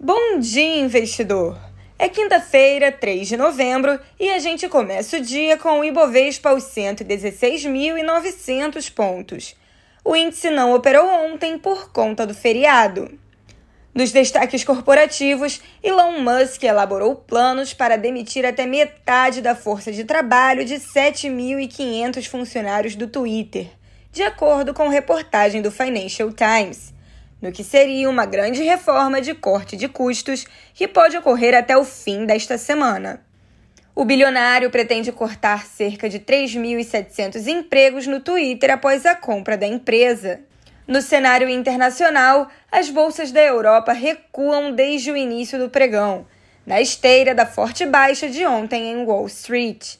Bom dia, investidor! É quinta-feira, 3 de novembro, e a gente começa o dia com o Ibovespa aos 116.900 pontos. O índice não operou ontem por conta do feriado. Nos destaques corporativos, Elon Musk elaborou planos para demitir até metade da força de trabalho de 7.500 funcionários do Twitter, de acordo com reportagem do Financial Times no que seria uma grande reforma de corte de custos que pode ocorrer até o fim desta semana. O bilionário pretende cortar cerca de 3.700 empregos no Twitter após a compra da empresa. No cenário internacional, as bolsas da Europa recuam desde o início do pregão, na esteira da forte baixa de ontem em Wall Street.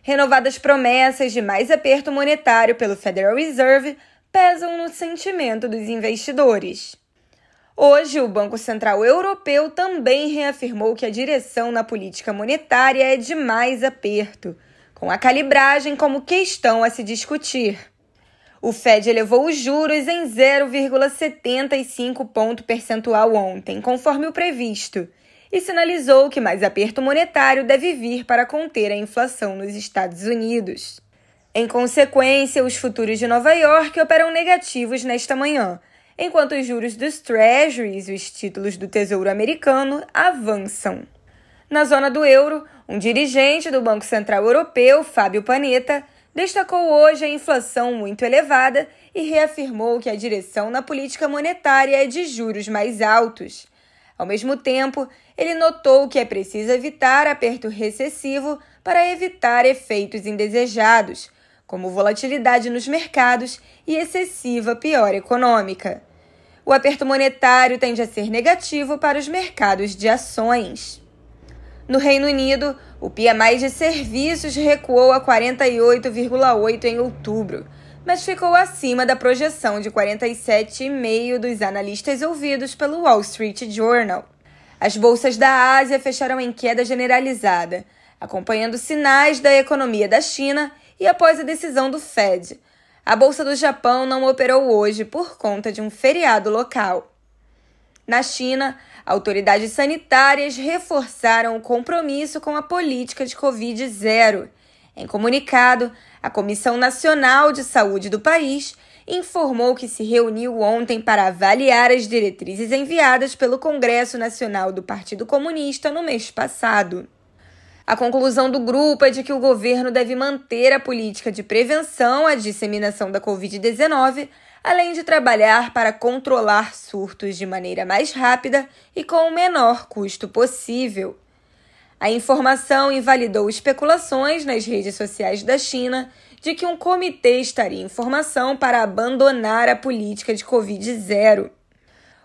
Renovadas promessas de mais aperto monetário pelo Federal Reserve pesam no sentimento dos investidores. Hoje, o Banco Central Europeu também reafirmou que a direção na política monetária é de mais aperto, com a calibragem como questão a se discutir. O Fed elevou os juros em 0,75 ponto percentual ontem, conforme o previsto, e sinalizou que mais aperto monetário deve vir para conter a inflação nos Estados Unidos. Em consequência, os futuros de Nova York operam negativos nesta manhã, enquanto os juros dos Treasuries, os títulos do Tesouro Americano, avançam. Na zona do euro, um dirigente do Banco Central Europeu, Fábio Panetta, destacou hoje a inflação muito elevada e reafirmou que a direção na política monetária é de juros mais altos. Ao mesmo tempo, ele notou que é preciso evitar aperto recessivo para evitar efeitos indesejados como volatilidade nos mercados e excessiva piora econômica. O aperto monetário tende a ser negativo para os mercados de ações. No Reino Unido, o PMI de serviços recuou a 48,8 em outubro, mas ficou acima da projeção de 47,5 dos analistas ouvidos pelo Wall Street Journal. As bolsas da Ásia fecharam em queda generalizada, acompanhando sinais da economia da China e após a decisão do Fed. A Bolsa do Japão não operou hoje por conta de um feriado local. Na China, autoridades sanitárias reforçaram o compromisso com a política de Covid zero. Em comunicado, a Comissão Nacional de Saúde do país informou que se reuniu ontem para avaliar as diretrizes enviadas pelo Congresso Nacional do Partido Comunista no mês passado. A conclusão do grupo é de que o governo deve manter a política de prevenção à disseminação da Covid-19, além de trabalhar para controlar surtos de maneira mais rápida e com o menor custo possível. A informação invalidou especulações nas redes sociais da China de que um comitê estaria em formação para abandonar a política de Covid-0.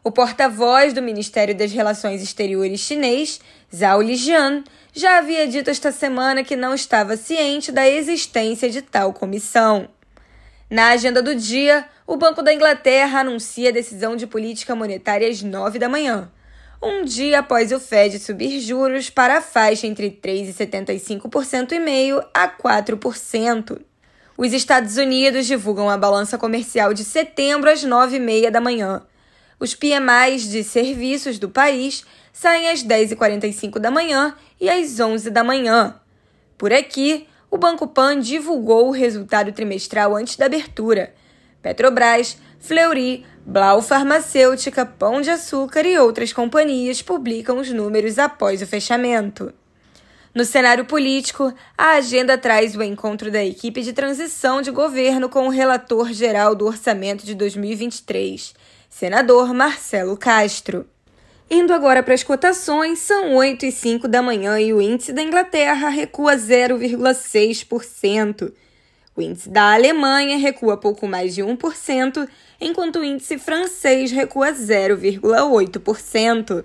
O porta-voz do Ministério das Relações Exteriores chinês, Zhao Lijian, já havia dito esta semana que não estava ciente da existência de tal comissão. Na agenda do dia, o Banco da Inglaterra anuncia a decisão de política monetária às 9 da manhã, um dia após o Fed subir juros para a faixa entre 3,75% e meio a 4%. Os Estados Unidos divulgam a balança comercial de setembro às 9h30 da manhã. Os PMIs de serviços do país saem às 10h45 da manhã e às 11 da manhã. Por aqui, o Banco Pan divulgou o resultado trimestral antes da abertura. Petrobras, Fleury, Blau Farmacêutica, Pão de Açúcar e outras companhias publicam os números após o fechamento. No cenário político, a agenda traz o encontro da equipe de transição de governo com o relator geral do orçamento de 2023, senador Marcelo Castro. Indo agora para as cotações, são 8 e 5 da manhã e o índice da Inglaterra recua 0,6%. O índice da Alemanha recua pouco mais de 1%, enquanto o índice francês recua 0,8%.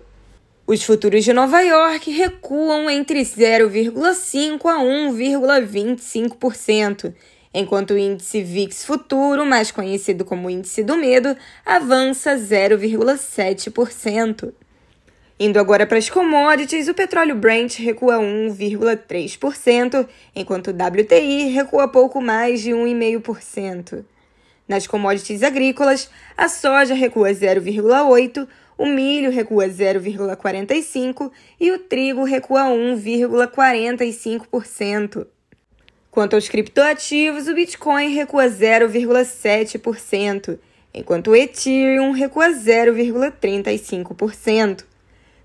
Os futuros de Nova York recuam entre 0,5% a 1,25%, enquanto o índice VIX futuro, mais conhecido como índice do medo, avança 0,7%. Indo agora para as commodities, o petróleo Brent recua 1,3%, enquanto o WTI recua pouco mais de 1,5%. Nas commodities agrícolas, a soja recua 0,8%, o milho recua 0,45% e o trigo recua 1,45%. Quanto aos criptoativos, o Bitcoin recua 0,7%, enquanto o Ethereum recua 0,35%.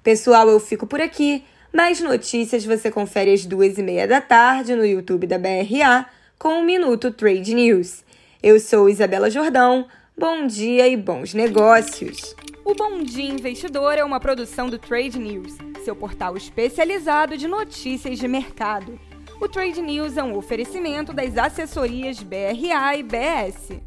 Pessoal, eu fico por aqui. Mais notícias você confere às duas e meia da tarde no YouTube da BRA com o Minuto Trade News. Eu sou Isabela Jordão. Bom dia e bons negócios. O Bom Dia Investidor é uma produção do Trade News, seu portal especializado de notícias de mercado. O Trade News é um oferecimento das assessorias BRA e BS.